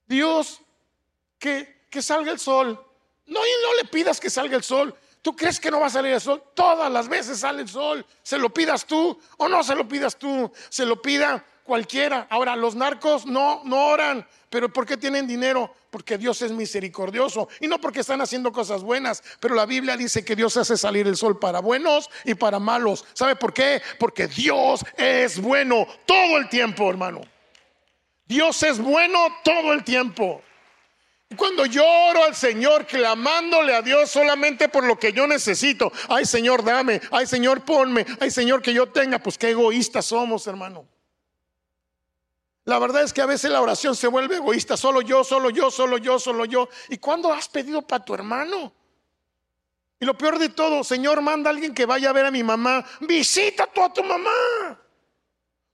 Dios, que, que salga el sol. No, y no le pidas que salga el sol. ¿Tú crees que no va a salir el sol? Todas las veces sale el sol. Se lo pidas tú o no se lo pidas tú. Se lo pida cualquiera. Ahora, los narcos no, no oran. ¿Pero por qué tienen dinero? Porque Dios es misericordioso. Y no porque están haciendo cosas buenas. Pero la Biblia dice que Dios hace salir el sol para buenos y para malos. ¿Sabe por qué? Porque Dios es bueno todo el tiempo, hermano. Dios es bueno todo el tiempo. Cuando lloro al Señor clamándole a Dios solamente por lo que yo necesito, ay Señor, dame, ay Señor, ponme, ay Señor, que yo tenga, pues qué egoístas somos, hermano. La verdad es que a veces la oración se vuelve egoísta, solo yo, solo yo, solo yo, solo yo. ¿Y cuándo has pedido para tu hermano? Y lo peor de todo, Señor, manda a alguien que vaya a ver a mi mamá, visita tú a tu mamá.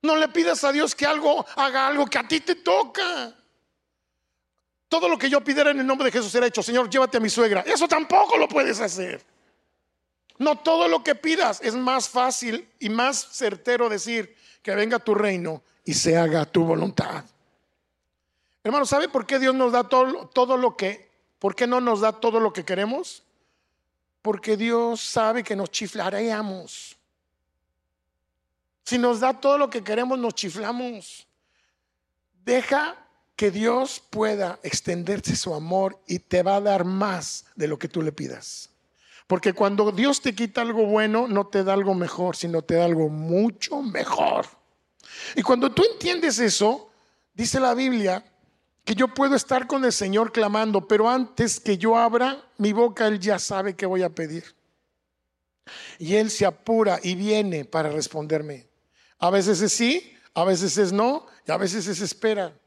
No le pidas a Dios que algo haga algo que a ti te toca. Todo lo que yo pidiera en el nombre de Jesús será hecho. Señor, llévate a mi suegra. Eso tampoco lo puedes hacer. No todo lo que pidas es más fácil y más certero decir que venga tu reino y se haga tu voluntad. Hermano, ¿sabe por qué Dios nos da todo, todo lo que, por qué no nos da todo lo que queremos? Porque Dios sabe que nos chiflaríamos. Si nos da todo lo que queremos, nos chiflamos. Deja que Dios pueda extenderse su amor y te va a dar más de lo que tú le pidas. Porque cuando Dios te quita algo bueno, no te da algo mejor, sino te da algo mucho mejor. Y cuando tú entiendes eso, dice la Biblia que yo puedo estar con el Señor clamando, pero antes que yo abra mi boca, Él ya sabe que voy a pedir. Y Él se apura y viene para responderme. A veces es sí, a veces es no, y a veces es espera.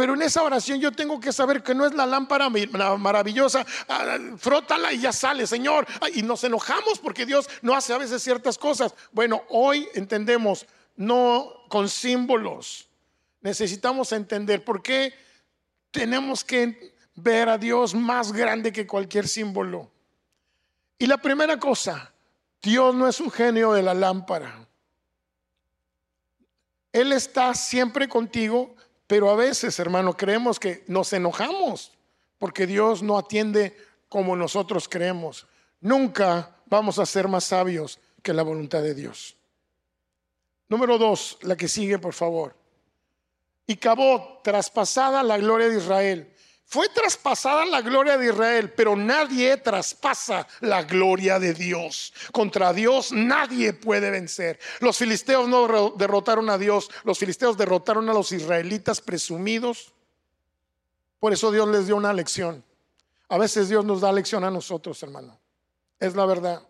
Pero en esa oración yo tengo que saber que no es la lámpara maravillosa, ah, frótala y ya sale, Señor. Y nos enojamos porque Dios no hace a veces ciertas cosas. Bueno, hoy entendemos, no con símbolos. Necesitamos entender por qué tenemos que ver a Dios más grande que cualquier símbolo. Y la primera cosa, Dios no es un genio de la lámpara. Él está siempre contigo pero a veces, hermano, creemos que nos enojamos porque Dios no atiende como nosotros creemos. Nunca vamos a ser más sabios que la voluntad de Dios. Número dos, la que sigue, por favor. Y acabó traspasada la gloria de Israel. Fue traspasada la gloria de Israel, pero nadie traspasa la gloria de Dios. Contra Dios nadie puede vencer. Los filisteos no derrotaron a Dios, los filisteos derrotaron a los israelitas presumidos. Por eso Dios les dio una lección. A veces Dios nos da lección a nosotros, hermano. Es la verdad.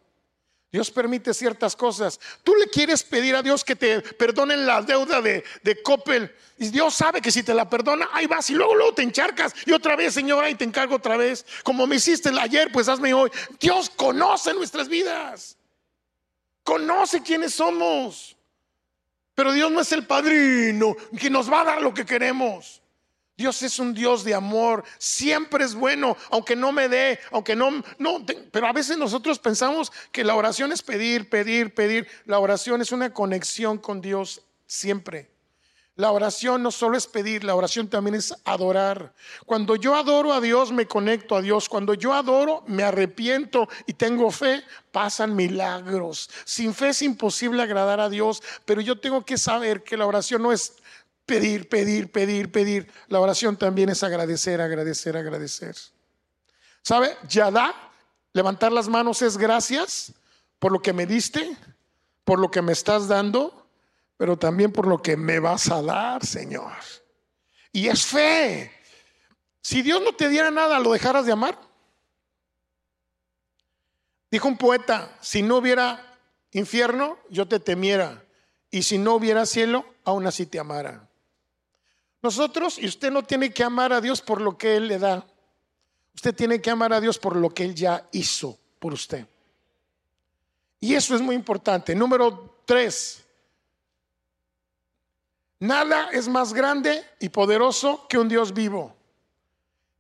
Dios permite ciertas cosas. Tú le quieres pedir a Dios que te perdonen la deuda de, de Coppel. Y Dios sabe que si te la perdona, ahí vas y luego, luego te encharcas. Y otra vez, Señor, ahí te encargo otra vez. Como me hiciste ayer, pues hazme hoy. Dios conoce nuestras vidas. Conoce quiénes somos. Pero Dios no es el padrino que nos va a dar lo que queremos. Dios es un Dios de amor, siempre es bueno, aunque no me dé, aunque no, no, pero a veces nosotros pensamos que la oración es pedir, pedir, pedir. La oración es una conexión con Dios siempre. La oración no solo es pedir, la oración también es adorar. Cuando yo adoro a Dios, me conecto a Dios. Cuando yo adoro, me arrepiento y tengo fe, pasan milagros. Sin fe es imposible agradar a Dios, pero yo tengo que saber que la oración no es pedir, pedir, pedir, pedir. La oración también es agradecer, agradecer, agradecer. ¿Sabe? Yadá, levantar las manos es gracias por lo que me diste, por lo que me estás dando, pero también por lo que me vas a dar, Señor. Y es fe. Si Dios no te diera nada, ¿lo dejaras de amar? Dijo un poeta, si no hubiera infierno, yo te temiera. Y si no hubiera cielo, aún así te amara. Nosotros, y usted no tiene que amar a Dios por lo que Él le da. Usted tiene que amar a Dios por lo que Él ya hizo por usted. Y eso es muy importante. Número tres, nada es más grande y poderoso que un Dios vivo.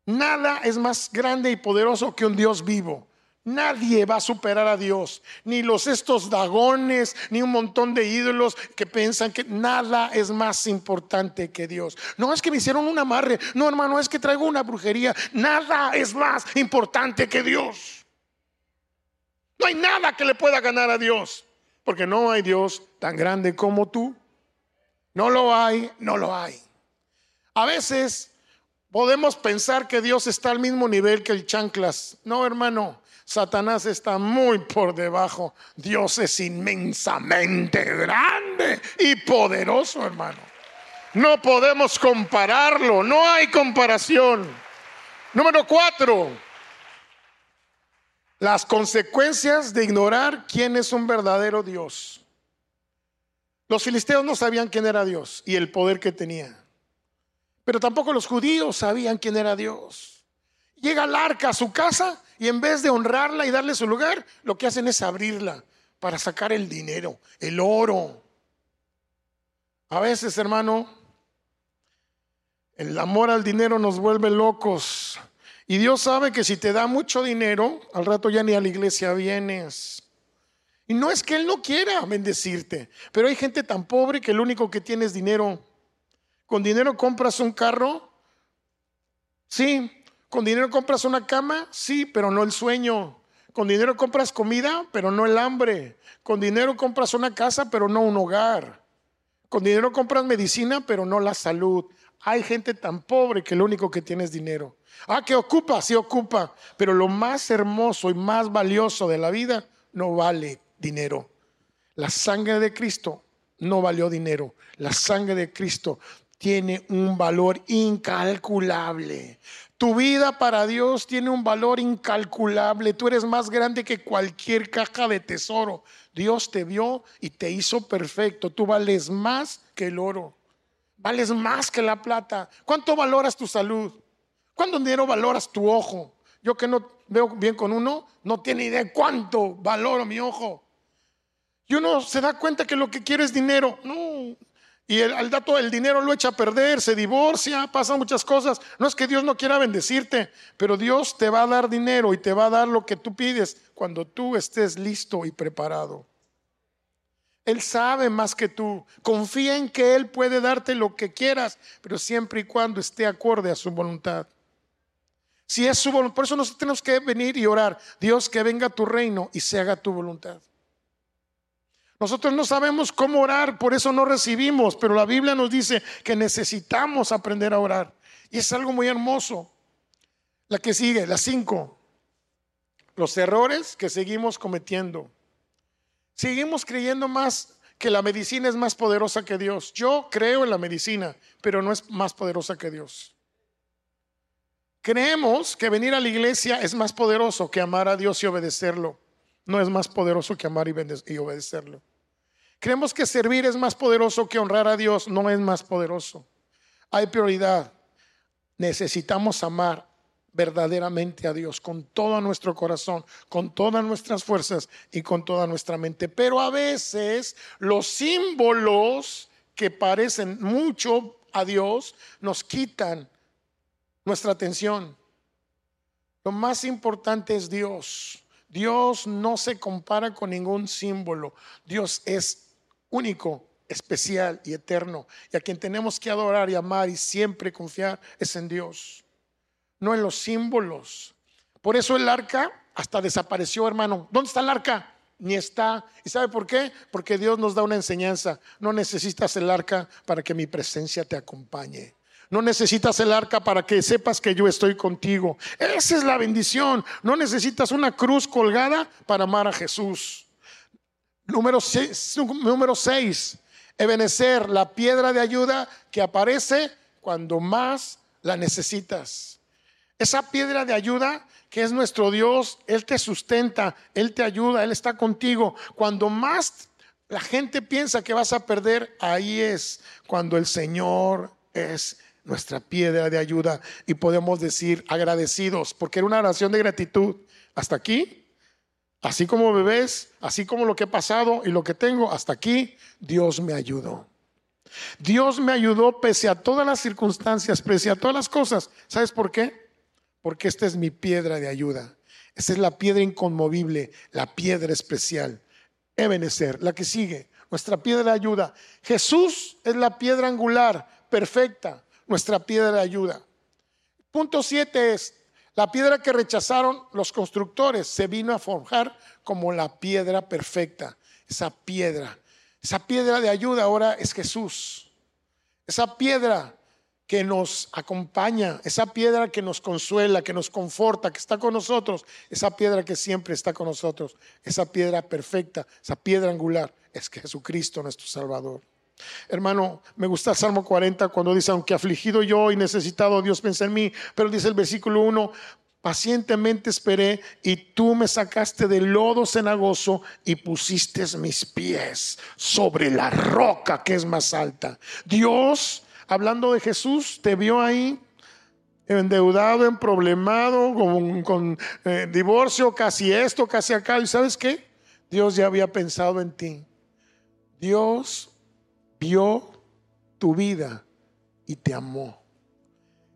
Nada es más grande y poderoso que un Dios vivo. Nadie va a superar a Dios, ni los estos dagones, ni un montón de ídolos que piensan que nada es más importante que Dios. No es que me hicieron un amarre, no hermano, es que traigo una brujería. Nada es más importante que Dios. No hay nada que le pueda ganar a Dios, porque no hay Dios tan grande como tú. No lo hay, no lo hay. A veces podemos pensar que Dios está al mismo nivel que el chanclas. No, hermano. Satanás está muy por debajo. Dios es inmensamente grande y poderoso, hermano. No podemos compararlo, no hay comparación. Número cuatro, las consecuencias de ignorar quién es un verdadero Dios. Los filisteos no sabían quién era Dios y el poder que tenía. Pero tampoco los judíos sabían quién era Dios. Llega el arca a su casa y en vez de honrarla y darle su lugar, lo que hacen es abrirla para sacar el dinero, el oro. A veces, hermano, el amor al dinero nos vuelve locos. Y Dios sabe que si te da mucho dinero, al rato ya ni a la iglesia vienes. Y no es que Él no quiera bendecirte, pero hay gente tan pobre que lo único que tiene es dinero. Con dinero compras un carro, sí, ¿Con dinero compras una cama? Sí, pero no el sueño. Con dinero compras comida, pero no el hambre. Con dinero compras una casa, pero no un hogar. Con dinero compras medicina, pero no la salud. Hay gente tan pobre que lo único que tiene es dinero. Ah, que ocupa, sí ocupa, pero lo más hermoso y más valioso de la vida no vale dinero. La sangre de Cristo no valió dinero. La sangre de Cristo tiene un valor incalculable. Tu vida para Dios tiene un valor incalculable. Tú eres más grande que cualquier caja de tesoro. Dios te vio y te hizo perfecto. Tú vales más que el oro. Vales más que la plata. ¿Cuánto valoras tu salud? ¿Cuánto dinero valoras tu ojo? Yo que no veo bien con uno, no tiene idea cuánto valoro mi ojo. Y uno se da cuenta que lo que quiere es dinero. No, y el, al dato el dinero lo echa a perder, se divorcia, pasan muchas cosas. No es que Dios no quiera bendecirte, pero Dios te va a dar dinero y te va a dar lo que tú pides cuando tú estés listo y preparado. Él sabe más que tú. Confía en que Él puede darte lo que quieras, pero siempre y cuando esté acorde a su voluntad. Si es su voluntad, por eso nosotros tenemos que venir y orar. Dios, que venga tu reino y se haga tu voluntad. Nosotros no sabemos cómo orar, por eso no recibimos, pero la Biblia nos dice que necesitamos aprender a orar. Y es algo muy hermoso. La que sigue, la cinco. Los errores que seguimos cometiendo. Seguimos creyendo más que la medicina es más poderosa que Dios. Yo creo en la medicina, pero no es más poderosa que Dios. Creemos que venir a la iglesia es más poderoso que amar a Dios y obedecerlo. No es más poderoso que amar y obedecerlo. Creemos que servir es más poderoso que honrar a Dios. No es más poderoso. Hay prioridad. Necesitamos amar verdaderamente a Dios con todo nuestro corazón, con todas nuestras fuerzas y con toda nuestra mente. Pero a veces los símbolos que parecen mucho a Dios nos quitan nuestra atención. Lo más importante es Dios. Dios no se compara con ningún símbolo. Dios es único, especial y eterno. Y a quien tenemos que adorar y amar y siempre confiar es en Dios, no en los símbolos. Por eso el arca hasta desapareció, hermano. ¿Dónde está el arca? Ni está. ¿Y sabe por qué? Porque Dios nos da una enseñanza. No necesitas el arca para que mi presencia te acompañe. No necesitas el arca para que sepas que yo estoy contigo. Esa es la bendición. No necesitas una cruz colgada para amar a Jesús. Número 6, número seis, Ebenecer, la piedra de ayuda que aparece cuando más la necesitas. Esa piedra de ayuda que es nuestro Dios, Él te sustenta, Él te ayuda, Él está contigo. Cuando más la gente piensa que vas a perder, ahí es cuando el Señor es nuestra piedra de ayuda y podemos decir agradecidos, porque era una oración de gratitud. Hasta aquí, Así como bebés, así como lo que he pasado y lo que tengo, hasta aquí, Dios me ayudó. Dios me ayudó pese a todas las circunstancias, pese a todas las cosas. ¿Sabes por qué? Porque esta es mi piedra de ayuda. Esta es la piedra inconmovible, la piedra especial. Ebenezer, la que sigue, nuestra piedra de ayuda. Jesús es la piedra angular, perfecta, nuestra piedra de ayuda. Punto siete es, la piedra que rechazaron los constructores se vino a forjar como la piedra perfecta. Esa piedra, esa piedra de ayuda ahora es Jesús. Esa piedra que nos acompaña, esa piedra que nos consuela, que nos conforta, que está con nosotros, esa piedra que siempre está con nosotros, esa piedra perfecta, esa piedra angular, es Jesucristo nuestro Salvador. Hermano, me gusta el Salmo 40 cuando dice, aunque afligido yo y necesitado, Dios piensa en mí, pero dice el versículo 1, pacientemente esperé y tú me sacaste del lodo cenagoso y pusiste mis pies sobre la roca que es más alta. Dios hablando de Jesús, te vio ahí endeudado, emproblemado, con, con eh, divorcio, casi esto, casi acá. ¿Y sabes qué? Dios ya había pensado en ti. Dios vio tu vida y te amó.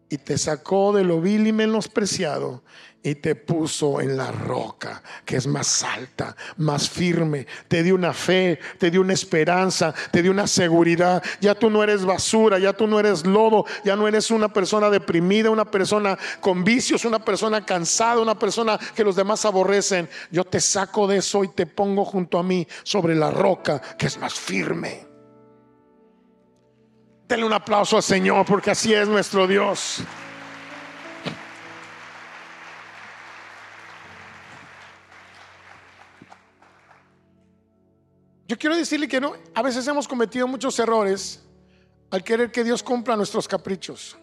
Y te sacó de lo vil y menospreciado y te puso en la roca que es más alta, más firme. Te dio una fe, te dio una esperanza, te dio una seguridad. Ya tú no eres basura, ya tú no eres lodo, ya no eres una persona deprimida, una persona con vicios, una persona cansada, una persona que los demás aborrecen. Yo te saco de eso y te pongo junto a mí sobre la roca que es más firme. Denle un aplauso al Señor porque así es nuestro Dios. Yo quiero decirle que no, a veces hemos cometido muchos errores al querer que Dios cumpla nuestros caprichos.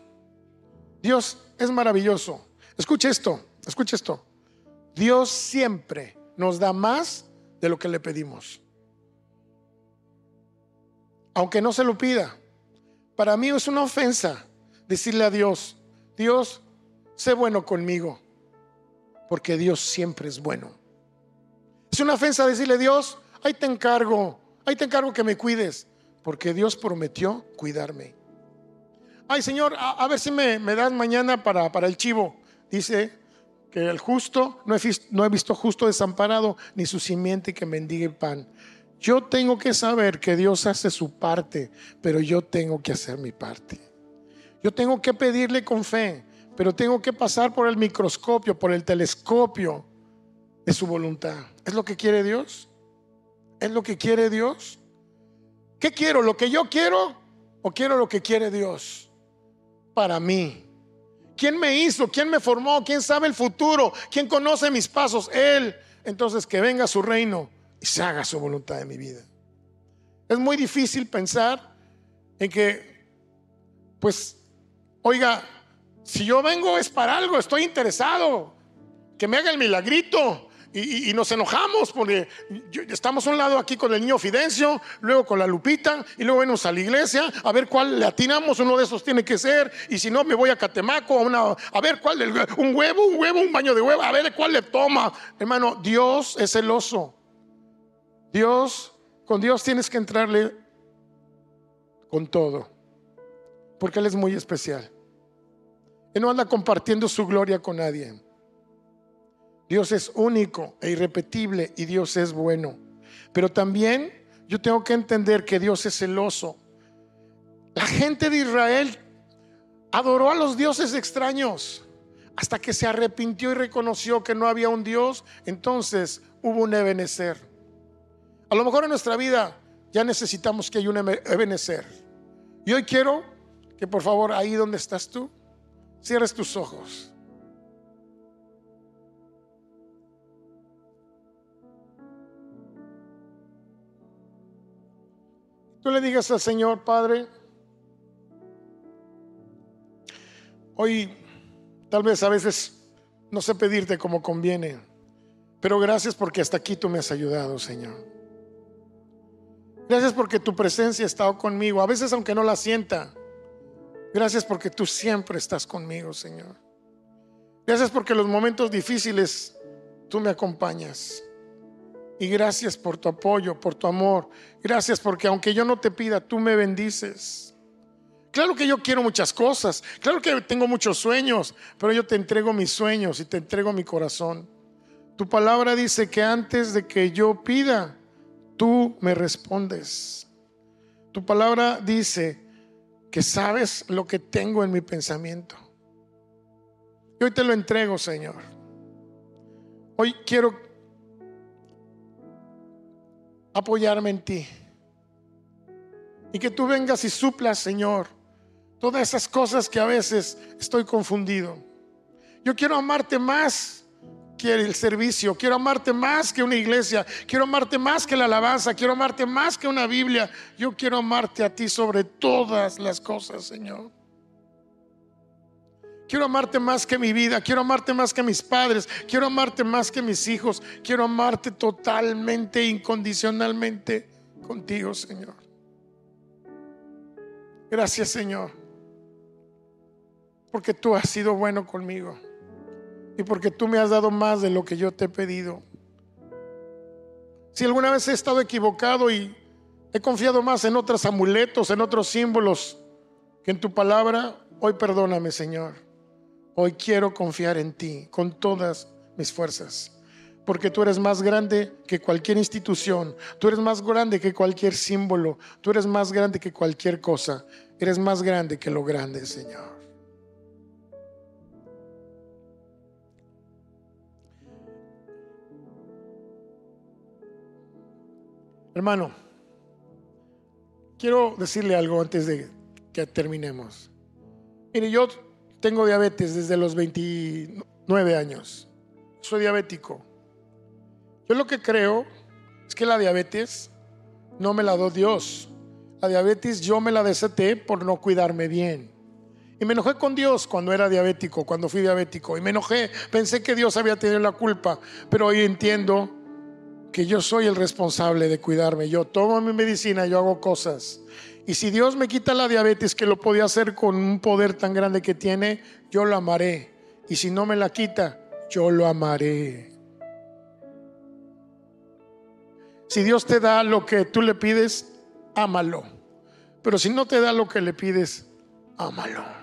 Dios es maravilloso. Escuche esto, escuche esto. Dios siempre nos da más de lo que le pedimos. Aunque no se lo pida. Para mí es una ofensa decirle a Dios, Dios, sé bueno conmigo, porque Dios siempre es bueno. Es una ofensa decirle, Dios, ahí te encargo, ahí te encargo que me cuides, porque Dios prometió cuidarme. Ay Señor, a, ver si me, das mañana para, para el chivo. Dice que el justo, no he, no he visto justo desamparado, ni su simiente que mendigue pan. Yo tengo que saber que Dios hace su parte, pero yo tengo que hacer mi parte. Yo tengo que pedirle con fe, pero tengo que pasar por el microscopio, por el telescopio de su voluntad. ¿Es lo que quiere Dios? ¿Es lo que quiere Dios? ¿Qué quiero? ¿Lo que yo quiero o quiero lo que quiere Dios para mí? ¿Quién me hizo? ¿Quién me formó? ¿Quién sabe el futuro? ¿Quién conoce mis pasos? Él. Entonces que venga su reino y se haga su voluntad en mi vida. Es muy difícil pensar en que, pues, oiga, si yo vengo es para algo, estoy interesado, que me haga el milagrito, y, nos enojamos porque estamos a un lado aquí con el niño Fidencio, luego con la Lupita y luego venimos a la iglesia a ver cuál le atinamos, uno de esos tiene que ser y si no me voy a Catemaco a, una, a ver cuál, un huevo, un huevo, un baño de huevo, a ver cuál le toma. Hermano, Dios es celoso. Dios, con Dios tienes que entrarle con todo, porque Él es muy especial. Él no anda compartiendo su gloria con nadie. Dios es único e irrepetible y Dios es bueno. Pero también yo tengo que entender que Dios es celoso. La gente de Israel adoró a los dioses extraños hasta que se arrepintió y reconoció que no había un Dios. Entonces hubo un ebenecer. A lo mejor en nuestra vida ya necesitamos que haya un ebenecer. Y hoy quiero que por favor ahí donde estás tú, cierres tus ojos. tú le digas al Señor, Padre, hoy tal vez a veces no sé pedirte como conviene, pero gracias porque hasta aquí tú me has ayudado, Señor. Gracias porque tu presencia ha estado conmigo, a veces aunque no la sienta. Gracias porque tú siempre estás conmigo, Señor. Gracias porque en los momentos difíciles tú me acompañas. Y gracias por tu apoyo, por tu amor. Gracias porque aunque yo no te pida, tú me bendices. Claro que yo quiero muchas cosas. Claro que tengo muchos sueños. Pero yo te entrego mis sueños y te entrego mi corazón. Tu palabra dice que antes de que yo pida, tú me respondes. Tu palabra dice que sabes lo que tengo en mi pensamiento. Y hoy te lo entrego, Señor. Hoy quiero apoyarme en ti. Y que tú vengas y suplas, Señor, todas esas cosas que a veces estoy confundido. Yo quiero amarte más que el servicio, quiero amarte más que una iglesia, quiero amarte más que la alabanza, quiero amarte más que una Biblia. Yo quiero amarte a ti sobre todas las cosas, Señor. Quiero amarte más que mi vida, quiero amarte más que mis padres, quiero amarte más que mis hijos, quiero amarte totalmente, incondicionalmente contigo, Señor. Gracias, Señor, porque tú has sido bueno conmigo y porque tú me has dado más de lo que yo te he pedido. Si alguna vez he estado equivocado y he confiado más en otros amuletos, en otros símbolos que en tu palabra, hoy perdóname, Señor. Hoy quiero confiar en ti con todas mis fuerzas. Porque tú eres más grande que cualquier institución. Tú eres más grande que cualquier símbolo. Tú eres más grande que cualquier cosa. Eres más grande que lo grande, Señor. Hermano, quiero decirle algo antes de que terminemos. Mire, yo tengo diabetes desde los 29 años. Soy diabético. Yo lo que creo es que la diabetes no me la dio Dios. La diabetes yo me la desaté por no cuidarme bien. Y me enojé con Dios cuando era diabético, cuando fui diabético. Y me enojé, pensé que Dios había tenido la culpa. Pero hoy entiendo que yo soy el responsable de cuidarme. Yo tomo mi medicina, yo hago cosas. Y si Dios me quita la diabetes, que lo podía hacer con un poder tan grande que tiene, yo lo amaré. Y si no me la quita, yo lo amaré. Si Dios te da lo que tú le pides, ámalo. Pero si no te da lo que le pides, ámalo.